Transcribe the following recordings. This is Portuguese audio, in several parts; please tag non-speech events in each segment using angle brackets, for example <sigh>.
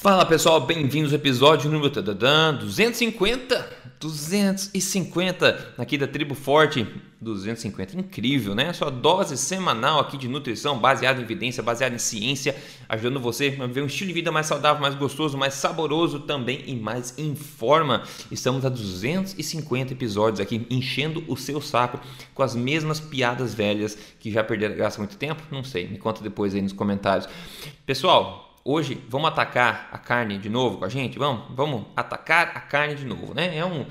Fala pessoal, bem-vindos ao episódio número 250, 250 aqui da Tribo Forte, 250, incrível, né? Sua dose semanal aqui de nutrição baseada em evidência, baseada em ciência, ajudando você a viver um estilo de vida mais saudável, mais gostoso, mais saboroso também e mais em forma. Estamos a 250 episódios aqui, enchendo o seu saco com as mesmas piadas velhas que já perderam graça há muito tempo? Não sei, me conta depois aí nos comentários. Pessoal, hoje vamos atacar a carne de novo com a gente? Vamos, vamos atacar a carne de novo, né? É um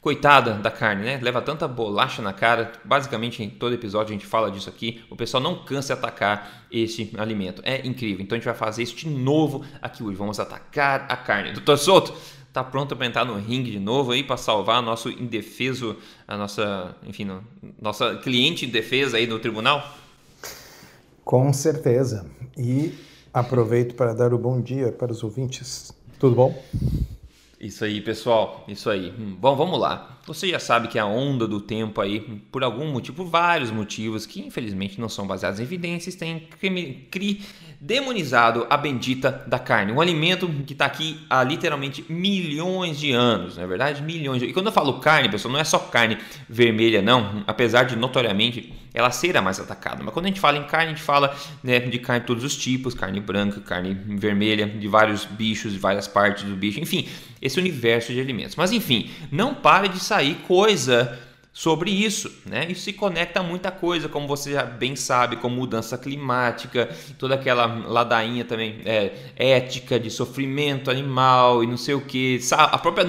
coitada da carne, né? Leva tanta bolacha na cara. Basicamente, em todo episódio a gente fala disso aqui. O pessoal não cansa de atacar esse alimento. É incrível. Então a gente vai fazer isso de novo aqui hoje. Vamos atacar a carne. Doutor Souto, tá pronto para entrar no ringue de novo aí para salvar nosso indefeso, a nossa, enfim, nossa cliente indefesa aí no tribunal? Com certeza. E Aproveito para dar o bom dia para os ouvintes. Tudo bom? Isso aí, pessoal. Isso aí. Hum, bom, vamos lá. Você já sabe que a onda do tempo aí, por algum motivo, vários motivos que infelizmente não são baseados em evidências, tem cri, demonizado a bendita da carne. Um alimento que está aqui há literalmente milhões de anos, não é verdade? Milhões. De... E quando eu falo carne, pessoal, não é só carne vermelha, não. Apesar de notoriamente ela ser a mais atacada. Mas quando a gente fala em carne, a gente fala né, de carne de todos os tipos, carne branca, carne vermelha, de vários bichos, de várias partes do bicho, enfim, esse universo de alimentos. Mas enfim, não para de sair coisa sobre isso, né? Isso se conecta a muita coisa, como você já bem sabe, como mudança climática, toda aquela ladainha também é, ética de sofrimento animal e não sei o que, a própria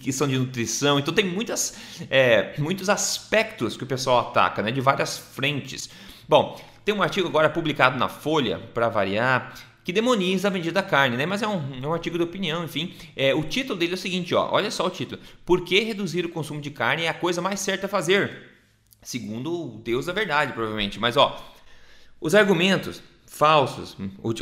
questão de nutrição, então tem muitas, é, muitos aspectos que o pessoal ataca, né? De várias frentes. Bom, tem um artigo agora publicado na Folha, para variar, que demoniza a vendida da carne, né? Mas é um, é um artigo de opinião, enfim. É, o título dele é o seguinte, ó, olha só o título. Por que reduzir o consumo de carne é a coisa mais certa a fazer? Segundo o Deus da verdade, provavelmente. Mas, ó, os argumentos falsos,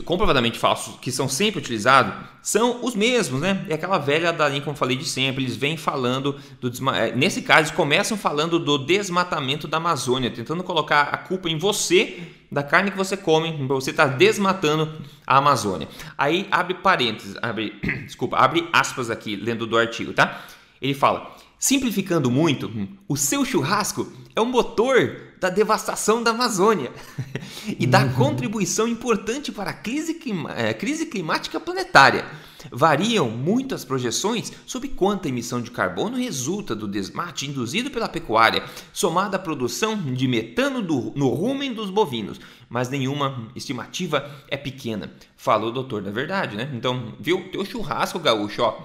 comprovadamente falsos, que são sempre utilizados, são os mesmos, né? É aquela velha dalinha, como eu falei de sempre, eles vêm falando do. É, nesse caso, eles começam falando do desmatamento da Amazônia, tentando colocar a culpa em você da carne que você come, você está desmatando a Amazônia. Aí abre parênteses, abre, <clears throat> desculpa, abre aspas aqui, lendo do artigo, tá? Ele fala: simplificando muito, o seu churrasco é o motor da devastação da Amazônia <laughs> e da uhum. contribuição importante para a crise, clima, é, crise climática planetária. Variam muito as projeções sobre quanta emissão de carbono resulta do desmate induzido pela pecuária, somada à produção de metano do, no rumen dos bovinos, mas nenhuma estimativa é pequena. Falou o doutor da verdade, né? Então, viu? Teu churrasco gaúcho, ó,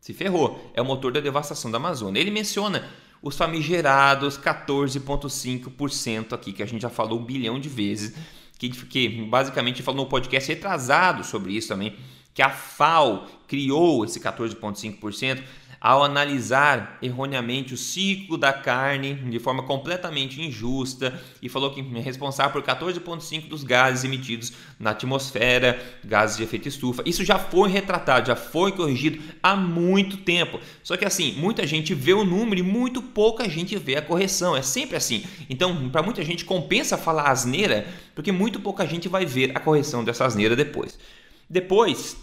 se ferrou. É o motor da devastação da Amazônia. Ele menciona os famigerados 14,5% aqui, que a gente já falou um bilhão de vezes, que, que basicamente falou no podcast retrasado sobre isso também, que a FAO criou esse 14,5% ao analisar erroneamente o ciclo da carne de forma completamente injusta e falou que é responsável por 14,5% dos gases emitidos na atmosfera, gases de efeito estufa. Isso já foi retratado, já foi corrigido há muito tempo. Só que assim, muita gente vê o número e muito pouca gente vê a correção. É sempre assim. Então, para muita gente compensa falar asneira, porque muito pouca gente vai ver a correção dessa asneira depois. Depois,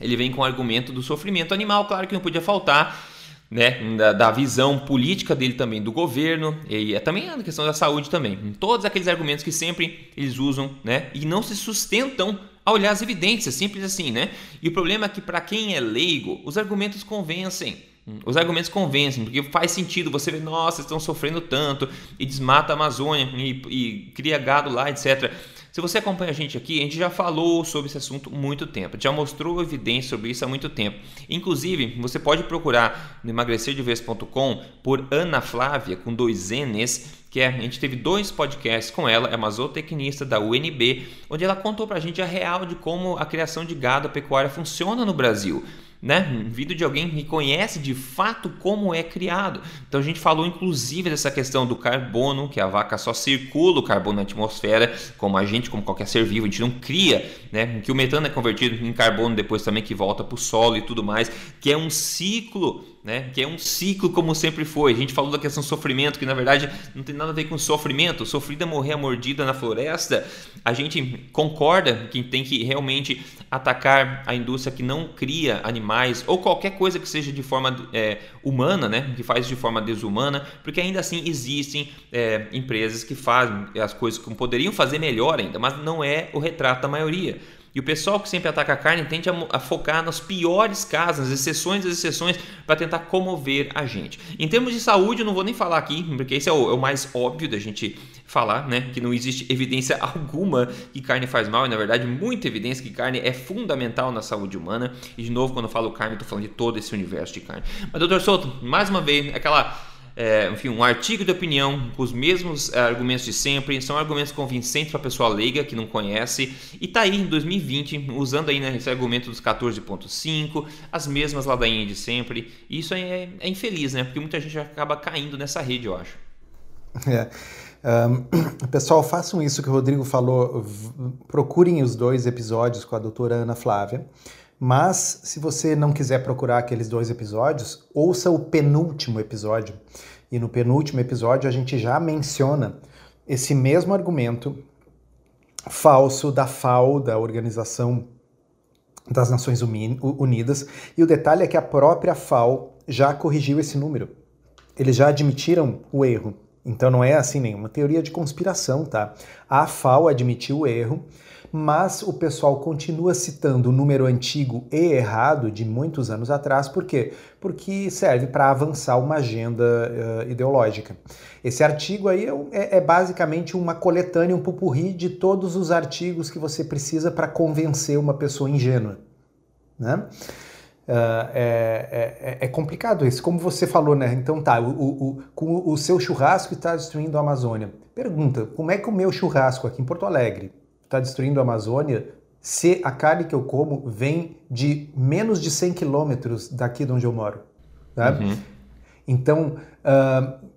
ele vem com o argumento do sofrimento animal, claro que não podia faltar, né, da, da, visão política dele também do governo e é também a questão da saúde também. Todos aqueles argumentos que sempre eles usam, né, e não se sustentam a olhar as evidências, simples assim, né? E o problema é que para quem é leigo, os argumentos convencem. Os argumentos convencem, porque faz sentido você ver, nossa, estão sofrendo tanto e desmata a Amazônia e, e cria gado lá, etc. Se você acompanha a gente aqui, a gente já falou sobre esse assunto há muito tempo, já mostrou evidência sobre isso há muito tempo. Inclusive, você pode procurar no emagrecerdeves.com por Ana Flávia, com dois N's, que é, a gente teve dois podcasts com ela, é uma zootecnista da UNB, onde ela contou pra gente a real de como a criação de gado pecuária funciona no Brasil né? Vídeo de alguém que conhece de fato como é criado. Então a gente falou inclusive dessa questão do carbono, que a vaca só circula o carbono na atmosfera, como a gente, como qualquer ser vivo, a gente não cria, né? Que o metano é convertido em carbono depois também que volta para o solo e tudo mais, que é um ciclo né? Que é um ciclo como sempre foi. A gente falou da questão do sofrimento, que na verdade não tem nada a ver com sofrimento. Sofrida morrer mordida na floresta. A gente concorda que tem que realmente atacar a indústria que não cria animais ou qualquer coisa que seja de forma é, humana, né? Que faz de forma desumana, porque ainda assim existem é, empresas que fazem as coisas que poderiam fazer melhor ainda, mas não é o retrato da maioria. E o pessoal que sempre ataca a carne tende a, a focar nos piores casos, nas exceções das exceções, para tentar comover a gente. Em termos de saúde, eu não vou nem falar aqui, porque esse é o, é o, mais óbvio da gente falar, né? Que não existe <laughs> evidência <laughs> alguma que carne faz mal, e na verdade, muita evidência que carne é fundamental na saúde humana. E de novo, quando eu falo carne, eu estou falando de todo esse universo de carne. Mas, doutor Souto, mais uma vez, aquela é, enfim, um artigo de opinião com os mesmos é, argumentos de sempre, são argumentos convincentes para a pessoa leiga que não conhece, e está aí em 2020 usando aí né, esse argumento dos 14.5, as mesmas ladainhas de sempre, e isso é, é, infeliz, né? Porque muita gente acaba caindo nessa rede, eu acho. <laughs> É. Um, <clears throat> pessoal, façam isso que o Rodrigo falou, procurem os dois episódios com a doutora Ana Flávia. Mas se você não quiser procurar aqueles dois episódios, ouça o penúltimo episódio. E no penúltimo episódio a gente já menciona esse mesmo argumento falso da FAO, da Organização das Nações Unidas, e o detalhe é que a própria FAO já corrigiu esse número. Eles já admitiram o erro. Então não é assim nenhuma teoria de conspiração, tá? A FAO admitiu o erro mas o pessoal continua citando o número antigo e errado de muitos anos atrás, por quê? Porque serve para avançar uma agenda uh, ideológica. Esse artigo aí é, é, é, basicamente uma coletânea, um pupurri de todos os artigos que você precisa para convencer uma pessoa ingênua. Né? Uh, é, é, é, complicado isso. Como você falou, né? Então tá, o, o, o, o seu churrasco está destruindo a Amazônia. Pergunta, como é que o meu churrasco aqui em Porto Alegre está destruindo a Amazônia se a carne que eu como vem de menos de 100 quilômetros daqui de onde eu moro. Tá? Uhum. Então, uh,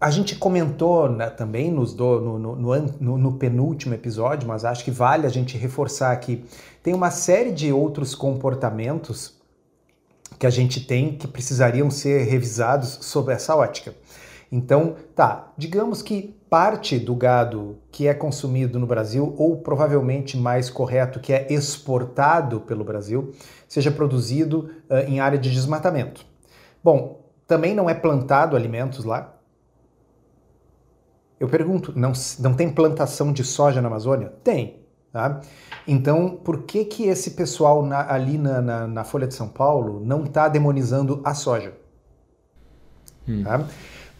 a gente comentou né, também nos do, no, no, no, no, penúltimo episódio, mas acho que vale a gente reforçar aqui. Tem uma série de outros comportamentos que a gente tem que precisariam ser revisados sob essa ótica. Então, tá, digamos que parte do gado que é consumido no Brasil, ou provavelmente mais correto, que é exportado pelo Brasil, seja produzido uh, em área de desmatamento. Bom, também não é plantado alimentos lá? Eu pergunto, não, não tem plantação de soja na Amazônia? Tem. Tá? Então, por que, que esse pessoal na, ali na, na, na, Folha de São Paulo não está demonizando a soja? Hum. Tá?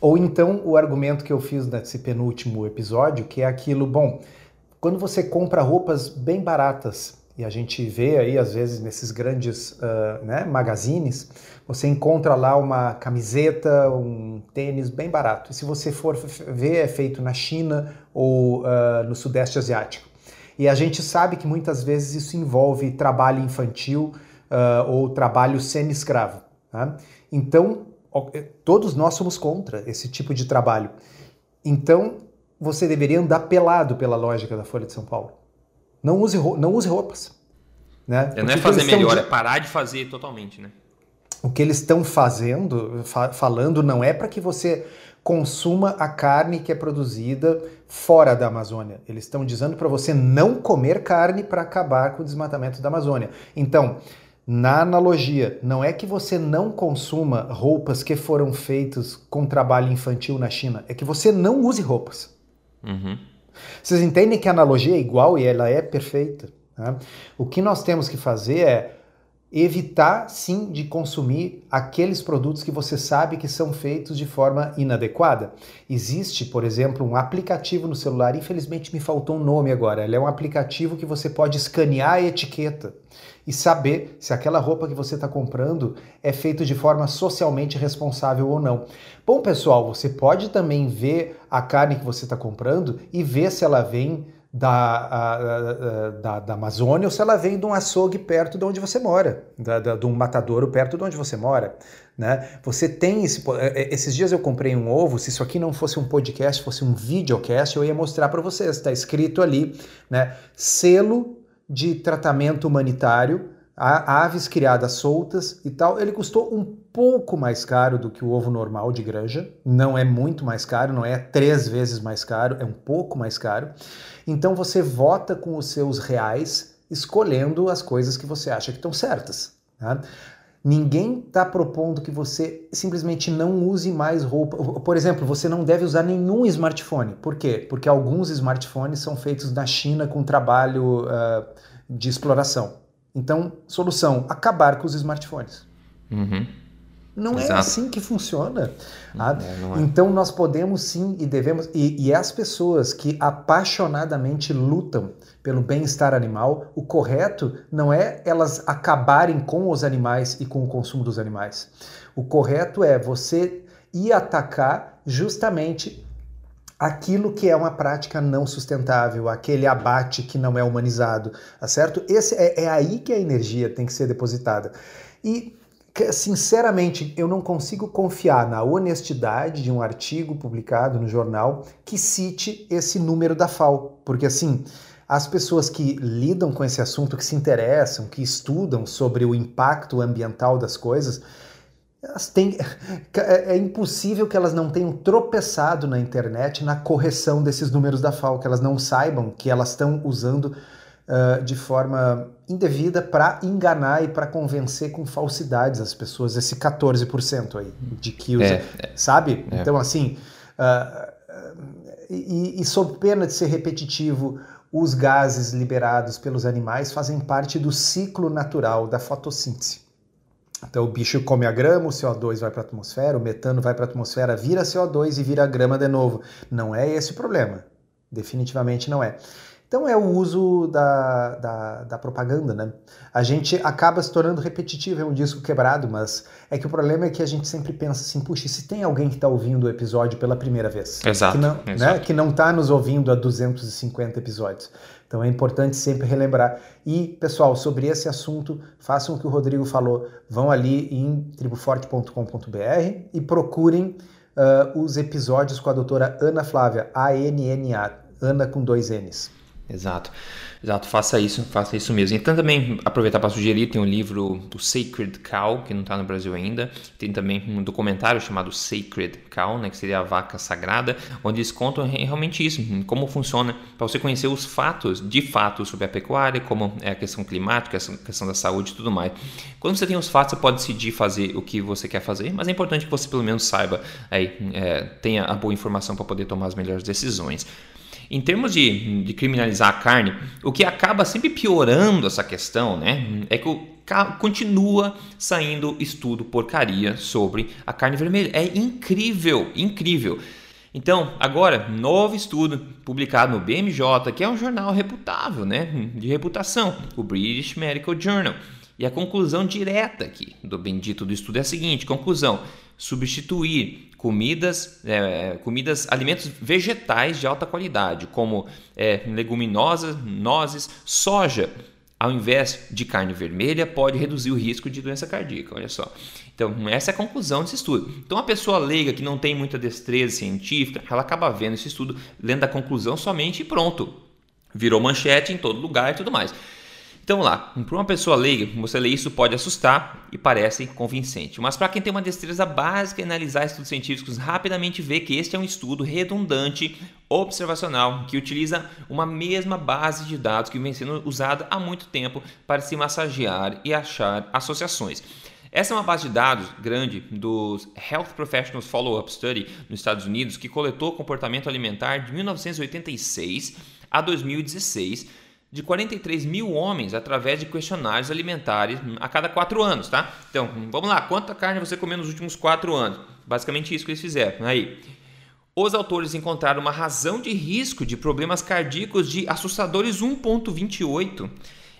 Ou então o argumento que eu fiz nesse penúltimo episódio, que é aquilo, bom, quando você compra roupas bem baratas, e a gente vê aí às vezes nesses grandes uh, né, magazines, você encontra lá uma camiseta, um tênis bem barato. E se você for ver, é feito na China ou uh, no Sudeste Asiático. E a gente sabe que muitas vezes isso envolve trabalho infantil uh, ou trabalho semi-escravo. Tá? Então, é, todos nós somos contra esse tipo de trabalho. Então, você deveria andar pelado pela lógica da Folha de São Paulo. Não use, não use roupas. Né? É, não é fazer melhor, de... é parar de fazer totalmente, né? O que eles estão fazendo, fa falando, não é para que você consuma a carne que é produzida fora da Amazônia. Eles estão dizendo para você não comer carne para acabar com o desmatamento da Amazônia. Então, na analogia, não é que você não consuma roupas que foram feitas com trabalho infantil na China, é que você não use roupas. Uhum. Vocês entendem que a analogia é igual e ela é perfeita? Né? O que nós temos que fazer é evitar sim de consumir aqueles produtos que você sabe que são feitos de forma inadequada. Existe, por exemplo, um aplicativo no celular, infelizmente me faltou um nome agora. Ele é um aplicativo que você pode escanear a etiqueta e saber se aquela roupa que você está comprando é feita de forma socialmente responsável ou não. Bom, pessoal, você pode também ver a carne que você está comprando e ver se ela vem da, a, a, da, da, Amazônia ou se ela vem de um açougue perto de onde você mora, da, da, de um matadouro perto de onde você mora. Né? Você tem esse. É, é, esses dias eu comprei um ovo. Se isso aqui não fosse um podcast, fosse um videocast, eu ia mostrar para vocês. Está escrito ali, né? Selo de tratamento humanitário aves criadas soltas e tal, ele custou um pouco mais caro do que o ovo normal de granja. Não é muito mais caro, não é três vezes mais caro, é um pouco mais caro. Então você vota com os seus reais, escolhendo as coisas que você acha que estão certas. Tá? Ninguém está propondo que você simplesmente não use mais roupa. Por exemplo, você não deve usar nenhum smartphone. Por quê? Porque alguns smartphones são feitos na China com trabalho uh, de exploração. Então, solução: acabar com os smartphones. Uhum. Não é Exato. é assim que funciona. Tá? É, é. Então nós podemos sim e devemos. E, e as pessoas que apaixonadamente lutam pelo bem-estar animal, o correto não é elas acabarem com os animais e com o consumo dos animais. O correto é você ir atacar justamente aquilo que é uma prática não sustentável, aquele abate que não é humanizado, tá certo? Esse é, é aí que a energia tem que ser depositada. E sinceramente, eu não consigo confiar na honestidade de um artigo publicado no jornal que cite esse número da FAO, porque assim, as pessoas que lidam com esse assunto, que se interessam, que estudam sobre o impacto ambiental das coisas, elas têm, é, é impossível que elas não tenham tropeçado na internet na correção desses números da FAO, que elas não saibam que elas estão usando uh, de forma indevida para enganar e para convencer com falsidades as pessoas, esse 14% aí, de que usa, é, é, sabe? É. Então, assim, uh, e, e sob pena de ser repetitivo, os gases liberados pelos animais fazem parte do ciclo natural da fotossíntese. Então o bicho come a grama, o CO2 vai para a atmosfera, o metano vai para a atmosfera, vira CO2 e vira grama de novo. Não é esse o problema. Definitivamente não é. Então é o uso da, da, da, propaganda, né? A gente acaba se tornando repetitivo, é um disco quebrado, mas é que o problema é que a gente sempre pensa assim, puxa, se tem alguém que está ouvindo o episódio pela primeira vez? Exato. Que não, exato. Né, que não está nos ouvindo há 250 episódios. Então é importante sempre relembrar. E, pessoal, sobre esse assunto, façam o que o Rodrigo falou. Vão ali em triboforte.com.br e procurem uh, os episódios com a doutora Ana Flávia, A-N-N-A, Ana com dois N's. Exato. Exato, faça isso, faça isso mesmo. Então também aproveitar para sugerir, tem um livro do Sacred Cow, que não está no Brasil ainda. Tem também um documentário chamado Sacred Cow, né, que seria a vaca sagrada, onde eles contam realmente isso, como funciona, para você conhecer os fatos, de fato, sobre a pecuária, como é a questão climática, a questão da saúde e tudo mais. Quando você tem os fatos, você pode decidir fazer o que você quer fazer, mas é importante que você pelo menos saiba, aí, é, tenha a boa informação para poder tomar as melhores decisões. Em termos de, de criminalizar a carne, o que acaba sempre piorando essa questão né, é que o continua saindo estudo porcaria sobre a carne vermelha. É incrível, incrível. Então, agora, novo estudo publicado no BMJ, que é um jornal reputável, né, de reputação, o British Medical Journal. E a conclusão direta aqui do bendito do estudo é a seguinte: conclusão, substituir comidas, é, comidas, alimentos vegetais de alta qualidade, como é, leguminosas, nozes, soja, ao invés de carne vermelha, pode reduzir o risco de doença cardíaca. Olha só. Então, essa é a conclusão desse estudo. Então, a pessoa leiga que não tem muita destreza científica, ela acaba vendo esse estudo, lendo a conclusão somente e pronto. Virou manchete em todo lugar e tudo mais. Então lá, para uma pessoa leiga, você lê isso pode assustar e parece convincente, mas para quem tem uma destreza básica em analisar estudos científicos, rapidamente vê que este é um estudo redundante, observacional, que utiliza uma mesma base de dados que vem sendo usada há muito tempo para se massagear e achar associações. Essa é uma base de dados grande dos Health Professionals Follow-up Study nos Estados Unidos, que coletou comportamento alimentar de 1986 a 2016 de 43 mil homens através de questionários alimentares a cada quatro anos, tá? Então, vamos lá, quanta carne você comeu nos últimos quatro anos? Basicamente isso que eles fizeram. Aí, os autores encontraram uma razão de risco de problemas cardíacos de assustadores 1,28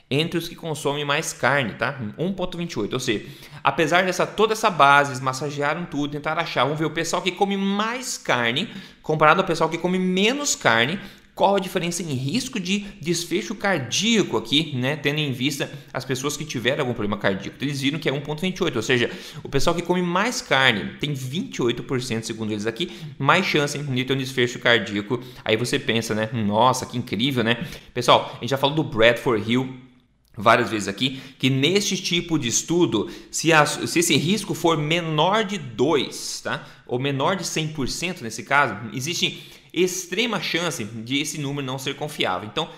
entre os que consomem mais carne, tá? 1.28. Ou seja, apesar dessa toda essa base, massagearam tudo, tentaram achar, vamos ver o pessoal que come mais carne comparado ao pessoal que come menos carne, qual a diferença em risco de desfecho cardíaco aqui, né? Tendo em vista as pessoas que tiveram algum problema cardíaco. Eles viram que é 1,28, ou seja, o pessoal que come mais carne tem 28%, segundo eles aqui, mais chance de ter um desfecho cardíaco. Aí você pensa, né? Nossa, que incrível, né? Pessoal, a gente já falou do Bradford Hill várias vezes aqui que neste tipo de estudo, se, a, se esse risco for menor de 2, tá? ou menor de 100% nesse caso, existe extrema chance de esse número não ser confiável. Então,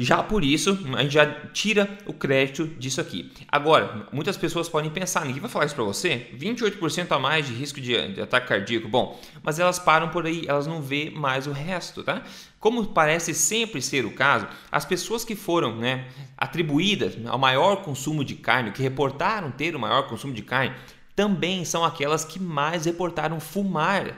já por isso, a gente já tira o crédito disso aqui. Agora, muitas pessoas podem pensar, ninguém vai falar isso para você? 28% a mais de risco de, ataque cardíaco. Bom, mas elas param por aí, elas não vê mais o resto, tá? Como parece sempre ser o caso, as pessoas que foram né, atribuídas ao maior consumo de carne, que reportaram ter o maior consumo de carne, também são aquelas que mais reportaram fumar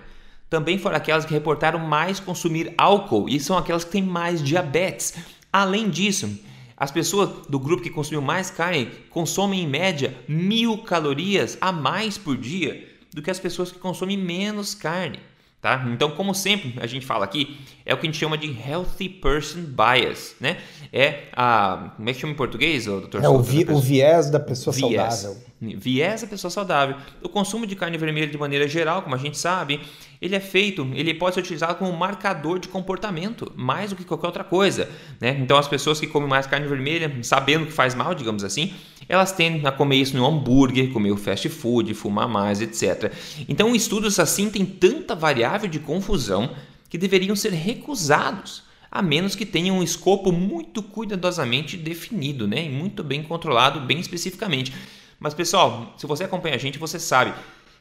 também foram aquelas que reportaram mais consumir álcool e são aquelas que têm mais diabetes. Além disso, as pessoas do grupo que consumiu mais carne consomem em média mil calorias a mais por dia do que as pessoas que consomem menos carne. Tá? Então, como sempre a gente fala aqui, é o que a gente chama de healthy person bias, né? É a como é que chama em português, doutor? É o, vi, o viés da pessoa viés. saudável. Viés da pessoa saudável. O consumo de carne vermelha de maneira geral, como a gente sabe, ele é feito, ele pode ser utilizado como marcador de comportamento, mais do que qualquer outra coisa. Né? Então as pessoas que comem mais carne vermelha, sabendo que faz mal, digamos assim, elas tendem a comer isso no hambúrguer, comer o fast food, fumar mais, etc. Então estudos assim têm tanta variável de confusão que deveriam ser recusados a menos que tenham um escopo muito cuidadosamente definido, né? E muito bem controlado, bem especificamente. Mas pessoal, se você acompanha a gente, você sabe,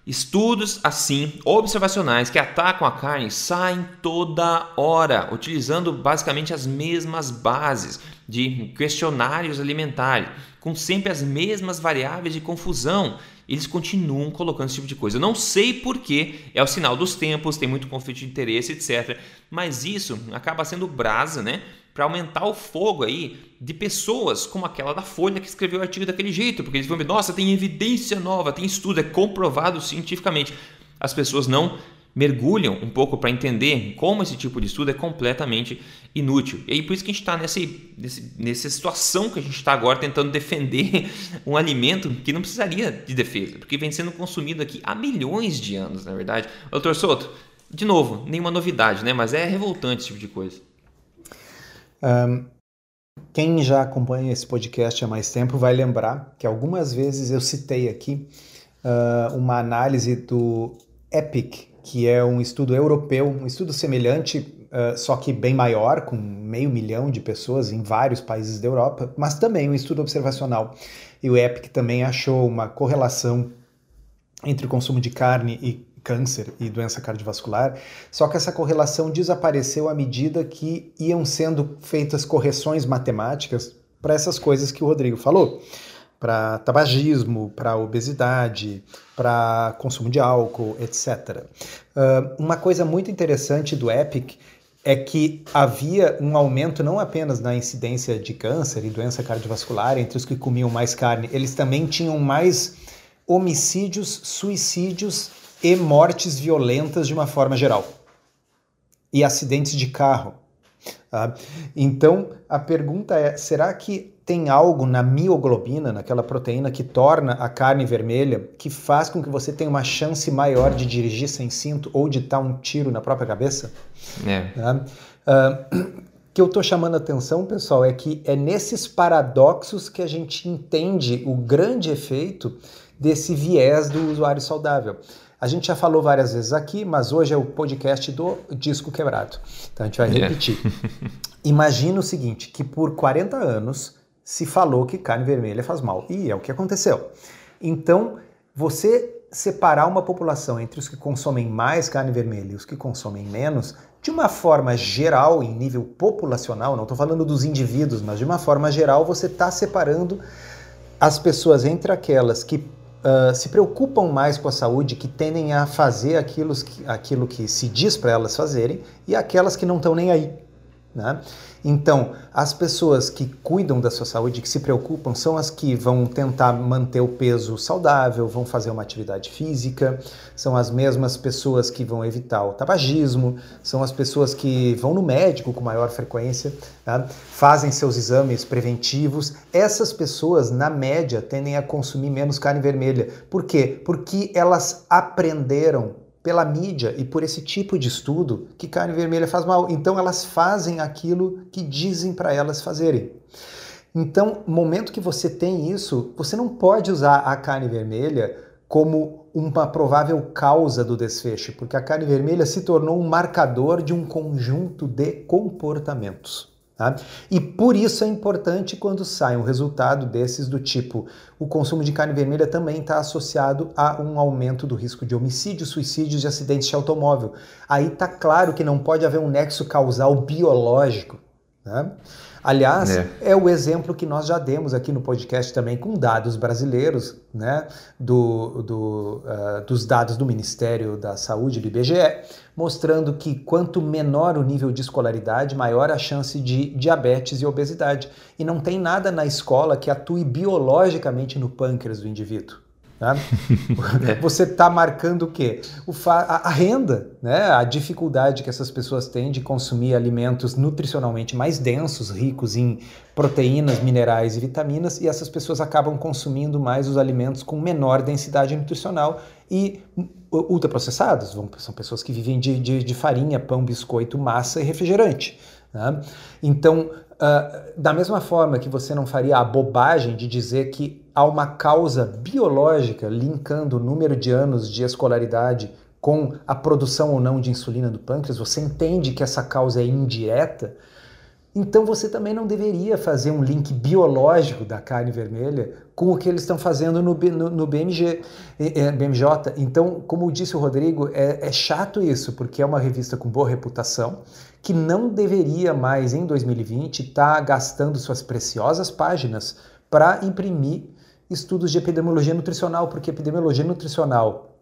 estudos assim, observacionais que atacam a carne saem toda hora, utilizando basicamente as mesmas bases de questionários alimentares, com sempre as mesmas variáveis de confusão. Eles continuam colocando esse tipo de coisa. Eu não sei porquê, é o sinal dos tempos, tem muito conflito de interesse, etc. Mas isso acaba sendo brasa, né? Para aumentar o fogo aí de pessoas como aquela da Folha que escreveu o artigo daquele jeito, porque eles vão ver, nossa, tem evidência nova, tem estudo, é comprovado cientificamente. As pessoas não mergulham um pouco para entender como esse tipo de estudo é completamente inútil. E aí por isso que a gente está nessa, nessa situação que a gente está agora tentando defender <laughs> um alimento que não precisaria de defesa, porque vem sendo consumido aqui há milhões de anos, na verdade. Doutor Soto, de novo, nenhuma novidade, né? Mas é revoltante esse tipo de coisa. Um, quem já acompanha esse podcast há mais tempo vai lembrar que algumas vezes eu citei aqui uh, uma análise do EPIC, que é um estudo europeu, um estudo semelhante, uh, só que bem maior, com meio milhão de pessoas em vários países da Europa, mas também um estudo observacional. E o EPIC também achou uma correlação entre o consumo de carne e câncer e doença cardiovascular, só que essa correlação desapareceu à medida que iam sendo feitas correções matemáticas para essas coisas que o Rodrigo falou, para tabagismo, para obesidade, para consumo de álcool, etc. Uh, uma coisa muito interessante do EPIC é que havia um aumento não apenas na incidência de câncer e doença cardiovascular entre os que comiam mais carne, eles também tinham mais homicídios, suicídios e mortes violentas de uma forma geral. E acidentes de carro. Tá? Então, a pergunta é: será que tem algo na mioglobina, naquela proteína que torna a carne vermelha, que faz com que você tenha uma chance maior de dirigir sem cinto ou de dar um tiro na própria cabeça? É. Tá? Uh, <clears throat> que eu estou chamando a atenção, pessoal, é que é nesses paradoxos que a gente entende o grande efeito desse viés do usuário saudável. A gente já falou várias vezes aqui, mas hoje é o podcast do disco quebrado. Então a gente vai repetir. Yeah. Imagina o seguinte, que por 40 anos se falou que carne vermelha faz mal. E é o que aconteceu. Então, você separar uma população entre os que consomem mais carne vermelha e os que consomem menos, de uma forma geral, em nível populacional, não estou falando dos indivíduos, mas de uma forma geral, você está separando as pessoas entre aquelas que uh, se preocupam mais com a saúde, que tendem a fazer aquilo que, aquilo que se diz para elas fazerem, e aquelas que não estão nem aí. Né? Então, as pessoas que cuidam da sua saúde, que se preocupam, são as que vão tentar manter o peso saudável, vão fazer uma atividade física, são as mesmas pessoas que vão evitar o tabagismo, são as pessoas que vão no médico com maior frequência, tá? fazem seus exames preventivos. Essas pessoas, na média, tendem a consumir menos carne vermelha. Por quê? Porque elas aprenderam pela mídia e por esse tipo de estudo que carne vermelha faz mal. Então elas fazem aquilo que dizem para elas fazerem. Então, momento que você tem isso, você não pode usar a carne vermelha como uma provável causa do desfecho, porque a carne vermelha se tornou um marcador de um conjunto de comportamentos. Tá? E por isso é importante quando sai um resultado desses do tipo o consumo de carne vermelha também está associado a um aumento do risco de homicídio, suicídios e acidentes de automóvel. Aí está claro que não pode haver um nexo causal biológico. Né? Aliás, é. é. o exemplo que nós já demos aqui no podcast também com dados brasileiros, né, do, do, uh, dos dados do Ministério da Saúde, do IBGE, mostrando que quanto menor o nível de escolaridade, maior a chance de diabetes e obesidade. E não tem nada na escola que atue biologicamente no pâncreas do indivíduo. Né? <laughs> Você está marcando o quê? O a, a, renda, né? a dificuldade que essas pessoas têm de consumir alimentos nutricionalmente mais densos, ricos em proteínas, minerais e vitaminas, e essas pessoas acabam consumindo mais os alimentos com menor densidade nutricional e ultraprocessados. São pessoas que vivem de, de, de farinha, pão, biscoito, massa e refrigerante. Né? Então, Uh, da mesma forma que você não faria a bobagem de dizer que há uma causa biológica linkando o número de anos de escolaridade com a produção ou não de insulina do pâncreas, você entende que essa causa é indireta, então você também não deveria fazer um link biológico da carne vermelha com o que eles estão fazendo no, no, no BMG, é, BMJ. Então, como disse o Rodrigo, é, é chato isso, porque é uma revista com boa reputação que não deveria mais, em 2020, estar tá gastando suas preciosas páginas para imprimir estudos de epidemiologia nutricional, porque epidemiologia nutricional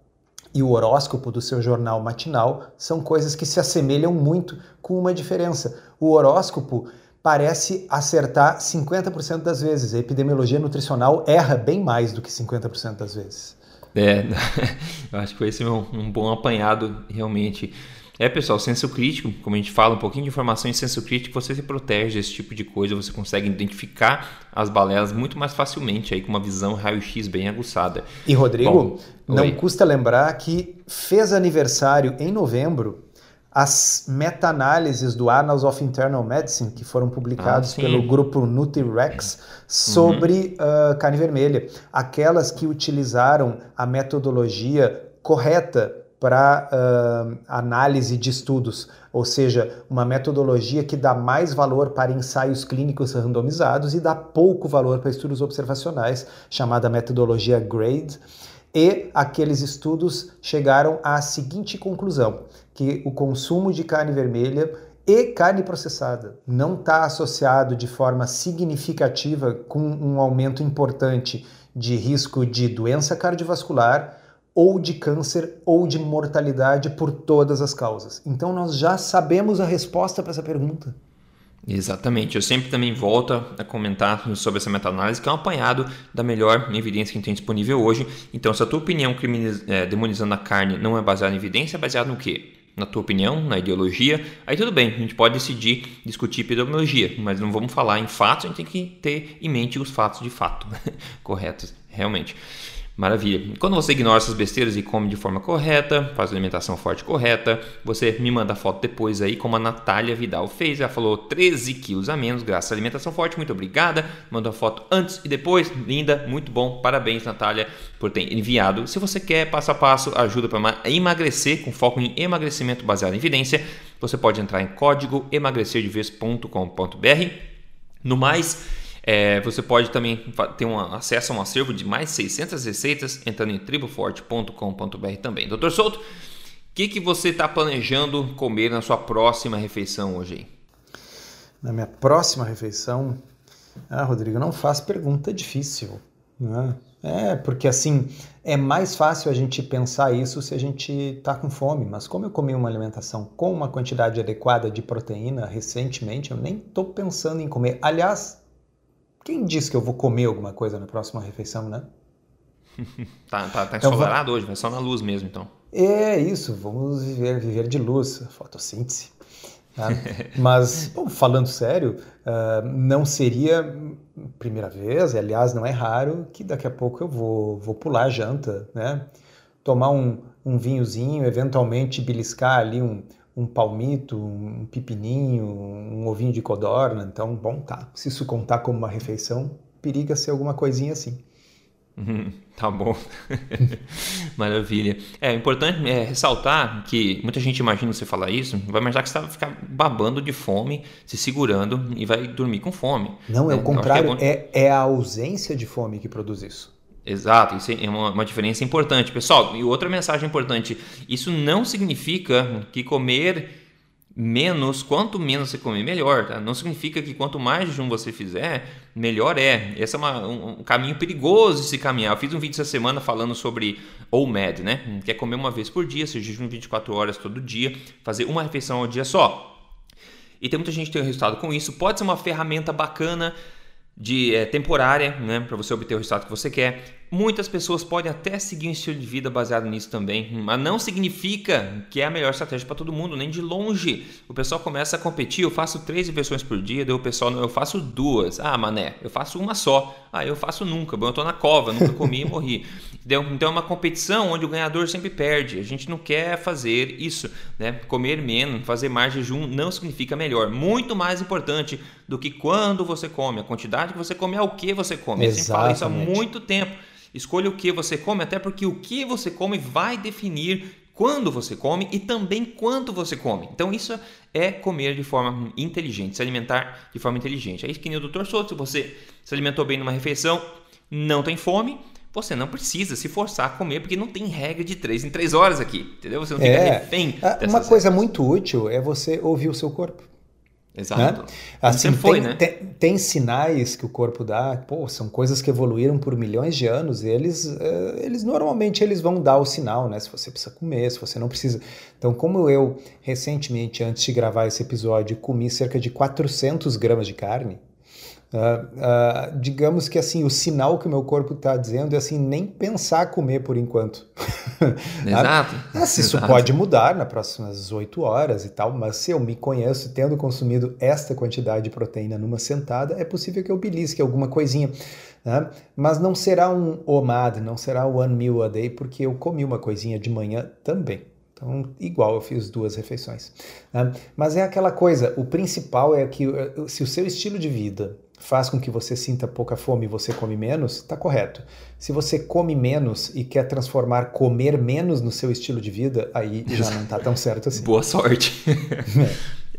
e o horóscopo do seu jornal matinal são coisas que se assemelham muito, com uma diferença. O horóscopo parece acertar 50% das vezes, a epidemiologia nutricional erra bem mais do que 50% das vezes. É, <laughs> eu acho que foi esse um, um bom apanhado, realmente. É, pessoal, senso crítico, como a gente fala, um pouquinho de informação em senso crítico, você se protege desse tipo de coisa, você consegue identificar as balelas muito mais facilmente aí com uma visão raio-x bem aguçada. E Rodrigo, Bom, não oi. custa lembrar que fez aniversário em novembro as meta-análises do Annals of Internal Medicine, que foram publicados ah, pelo grupo NutriRex, sobre uhum. uh, carne vermelha. Aquelas que utilizaram a metodologia correta para uh, análise de estudos, ou seja, uma metodologia que dá mais valor para ensaios clínicos randomizados e dá pouco valor para estudos observacionais, chamada metodologia GRADE. E aqueles estudos chegaram à seguinte conclusão: que o consumo de carne vermelha e carne processada não está associado de forma significativa com um aumento importante de risco de doença cardiovascular ou de câncer ou de mortalidade por todas as causas. Então nós já sabemos a resposta para essa pergunta. Exatamente. Eu sempre também volto a comentar sobre essa meta-análise, que é um apanhado da melhor evidência que tem disponível hoje. Então, se a tua opinião é, demonizando a carne não é baseada em evidência, é baseada no quê? Na tua opinião, na ideologia, aí tudo bem, a gente pode decidir discutir epidemiologia, mas não vamos falar em fatos, a gente tem que ter em mente os fatos de fato <laughs> corretos, realmente. Maravilha. Quando você ignora essas besteiras e come de forma correta, faz alimentação forte correta, você me manda foto depois aí, como a Natália Vidal fez. Ela falou 13 quilos a menos, graças à alimentação forte. Muito obrigada. Mandou a foto antes e depois. Linda, muito bom. Parabéns, Natália, por ter enviado. Se você quer passo a passo ajuda para emagrecer, com foco em emagrecimento baseado em evidência, você pode entrar em código emagrecerdevez.com.br. No mais, é, você pode também ter um acesso a um acervo de mais 600 receitas entrando em triboforte.com.br também. Doutor Souto, o que, que você está planejando comer na sua próxima refeição hoje? Na minha próxima refeição? Ah, Rodrigo, não faz pergunta difícil. Né? É, porque assim, é mais fácil a gente pensar isso se a gente está com fome. Mas como eu comi uma alimentação com uma quantidade adequada de proteína recentemente, eu nem estou pensando em comer. Aliás, quem disse que eu vou comer alguma coisa na próxima refeição, né? <laughs> tá, tá, tá ensolarado hoje, vai só na luz mesmo, então. É isso, vamos viver, viver de luz, fotossíntese. Tá? <laughs> Mas, bom, falando sério, uh, não seria primeira vez, e aliás não é raro, que daqui a pouco eu vou, vou pular a janta, né? Tomar um, um vinhozinho, eventualmente beliscar ali um, um palmito, um pepininho, um ovinho de codorna. Então, bom, tá. Se isso contar como uma refeição, periga ser alguma coisinha assim. Uhum, tá bom. <laughs> Maravilha. É importante é, ressaltar que muita gente imagina você falar isso, vai imaginar que você vai ficar babando de fome, se segurando e vai dormir com fome. Não, é o contrário, é, é, é, a ausência de fome que produz isso. Exato, isso é uma, uma diferença importante. Pessoal, e outra mensagem importante: isso não significa que comer menos, quanto menos você comer, melhor. Tá? Não significa que quanto mais jejum você fizer, melhor é. Esse é uma, um, um, caminho perigoso de se caminhar. Eu fiz um vídeo essa semana falando sobre OMAD, né? Que é comer uma vez por dia, se jejum 24 horas todo dia, fazer uma refeição ao dia só. E tem muita gente que tem resultado com isso. Pode ser uma ferramenta bacana de é, temporária, né, para você obter o resultado que você quer. Muitas pessoas podem até seguir um estilo de vida baseado nisso também, mas não significa que é a melhor estratégia para todo mundo, nem de longe. O pessoal começa a competir, eu faço três refeições por dia, daí o pessoal, não, eu faço duas. Ah, mané, eu faço uma só. Ah, eu faço nunca, bom, eu tô na cova, nunca comi e morri. <laughs> Então é uma competição onde o ganhador sempre perde. A gente não quer fazer isso, né? Comer menos, fazer mais jejum não significa melhor. Muito mais importante do que quando você come, a quantidade que você come é o que você come. A gente fala isso há muito tempo. Escolha o que você come, até porque o que você come vai definir quando você come e também quanto você come. Então isso é comer de forma inteligente, se alimentar de forma inteligente. Aí que nem o doutor Souto, se você se alimentou bem numa refeição, não tem fome, você não precisa se forçar a comer, porque não tem regra de 3 em 3 horas aqui, entendeu? Você não fica é, refém. Uma coisa regras. muito útil é você ouvir o seu corpo. Exato. Né? Assim, foi, tem, né? tem, tem, sinais que o corpo dá, pô, são coisas que evoluíram por milhões de anos e eles, uh, eles normalmente eles vão dar o sinal, né? Se você precisa comer, se você não precisa. Então, como eu recentemente, antes de gravar esse episódio, comi cerca de 400 gramas de carne, Uh, uh, digamos que assim o sinal que o meu corpo está dizendo é assim nem pensar comer por enquanto <laughs> exato isso exato. pode mudar nas próximas oito horas e tal mas se eu me conheço tendo consumido esta quantidade de proteína numa sentada é possível que eu belisque alguma coisinha né? mas não será um OMAD não será one meal a day porque eu comi uma coisinha de manhã também então, igual eu fiz duas refeições. Né? Mas é aquela coisa: o principal é que se o seu estilo de vida faz com que você sinta pouca fome e você come menos, está correto. Se você come menos e quer transformar comer menos no seu estilo de vida, aí já não está tão certo assim. Boa sorte. <laughs>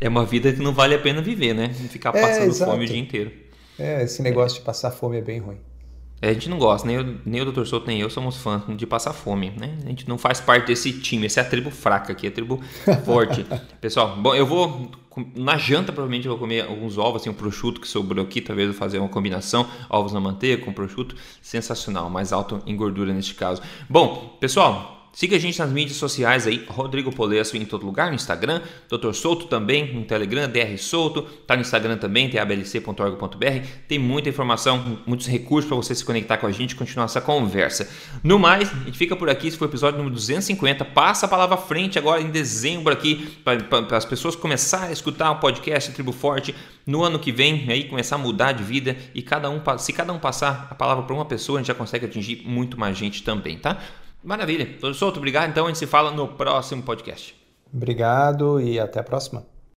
É. é. uma vida que não vale a pena viver, né? Ficar passando é, fome o dia inteiro. É, esse negócio é. de passar fome é bem ruim. É, a gente não gosta, nem, eu, nem o Dr. Souto nem eu somos fãs de passar fome, né? A gente não faz parte desse time, essa é a tribo fraca aqui, a tribo <laughs> forte. Pessoal, bom, eu vou na janta provavelmente eu vou comer alguns ovos, assim, um prosciutto que sobrou aqui, talvez eu fazer uma combinação, ovos na manteiga com prosciutto, sensacional, mais alto em gordura neste caso. Bom, pessoal, Siga a gente nas mídias sociais aí, Rodrigo Polesso em todo lugar, no Instagram, Dr. Souto também, no Telegram, DR Souto, tá no Instagram também, tablc.org.br, tem muita informação, muitos recursos para você se conectar com a gente e continuar essa conversa. No mais, a gente fica por aqui, esse foi o episódio número 250, passa a palavra à frente agora em dezembro aqui, para as pessoas começarem a escutar o podcast Tribo Forte no ano que vem, aí começar a mudar de vida e cada um, se cada um passar a palavra para uma pessoa, a gente já consegue atingir muito mais gente também, tá? Maravilha. Doutor Souto, obrigado. Então a gente se fala no próximo podcast. Obrigado e até a próxima.